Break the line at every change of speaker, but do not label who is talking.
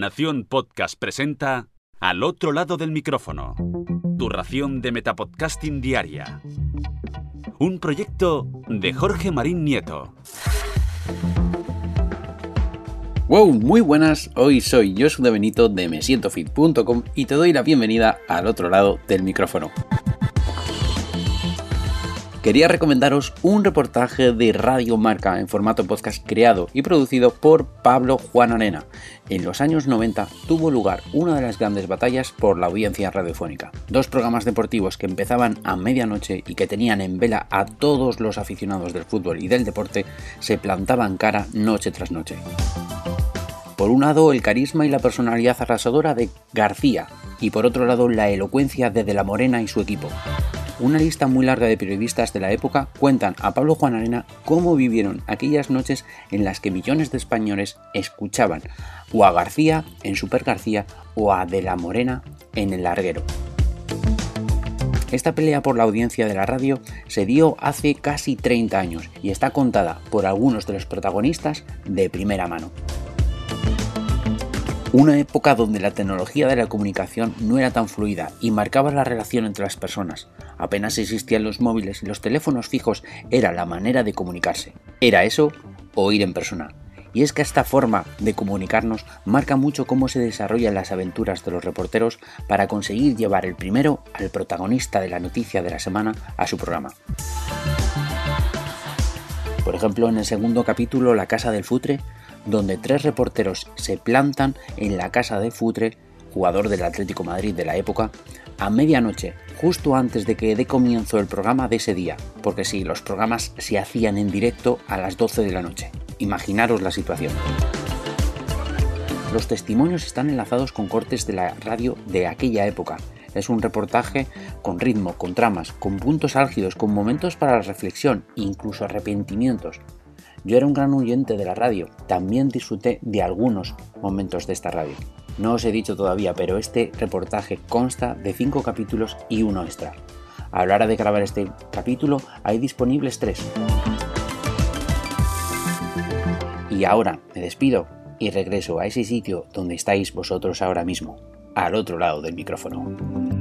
Nación Podcast presenta Al otro lado del micrófono. Tu ración de Metapodcasting Diaria. Un proyecto de Jorge Marín Nieto.
Wow, muy buenas. Hoy soy Josu Benito de mesientofit.com y te doy la bienvenida al otro lado del micrófono quería recomendaros un reportaje de Radio Marca en formato podcast creado y producido por Pablo Juan Arena. En los años 90 tuvo lugar una de las grandes batallas por la audiencia radiofónica. Dos programas deportivos que empezaban a medianoche y que tenían en vela a todos los aficionados del fútbol y del deporte se plantaban cara noche tras noche. Por un lado, el carisma y la personalidad arrasadora de García, y por otro lado, la elocuencia de De la Morena y su equipo. Una lista muy larga de periodistas de la época cuentan a Pablo Juan Arena cómo vivieron aquellas noches en las que millones de españoles escuchaban o a García en Super García o a De la Morena en El Larguero. Esta pelea por la audiencia de la radio se dio hace casi 30 años y está contada por algunos de los protagonistas de primera mano. Una época donde la tecnología de la comunicación no era tan fluida y marcaba la relación entre las personas. Apenas existían los móviles y los teléfonos fijos era la manera de comunicarse. Era eso o ir en persona. Y es que esta forma de comunicarnos marca mucho cómo se desarrollan las aventuras de los reporteros para conseguir llevar el primero al protagonista de la noticia de la semana a su programa. Por ejemplo, en el segundo capítulo, La Casa del Futre, donde tres reporteros se plantan en la casa de Futre, jugador del Atlético Madrid de la época, a medianoche, justo antes de que dé comienzo el programa de ese día, porque sí, los programas se hacían en directo a las 12 de la noche. Imaginaros la situación. Los testimonios están enlazados con cortes de la radio de aquella época. Es un reportaje con ritmo, con tramas, con puntos álgidos, con momentos para la reflexión, incluso arrepentimientos. Yo era un gran oyente de la radio, también disfruté de algunos momentos de esta radio. No os he dicho todavía, pero este reportaje consta de 5 capítulos y uno extra. A la hora de grabar este capítulo hay disponibles 3. Y ahora me despido y regreso a ese sitio donde estáis vosotros ahora mismo, al otro lado del micrófono.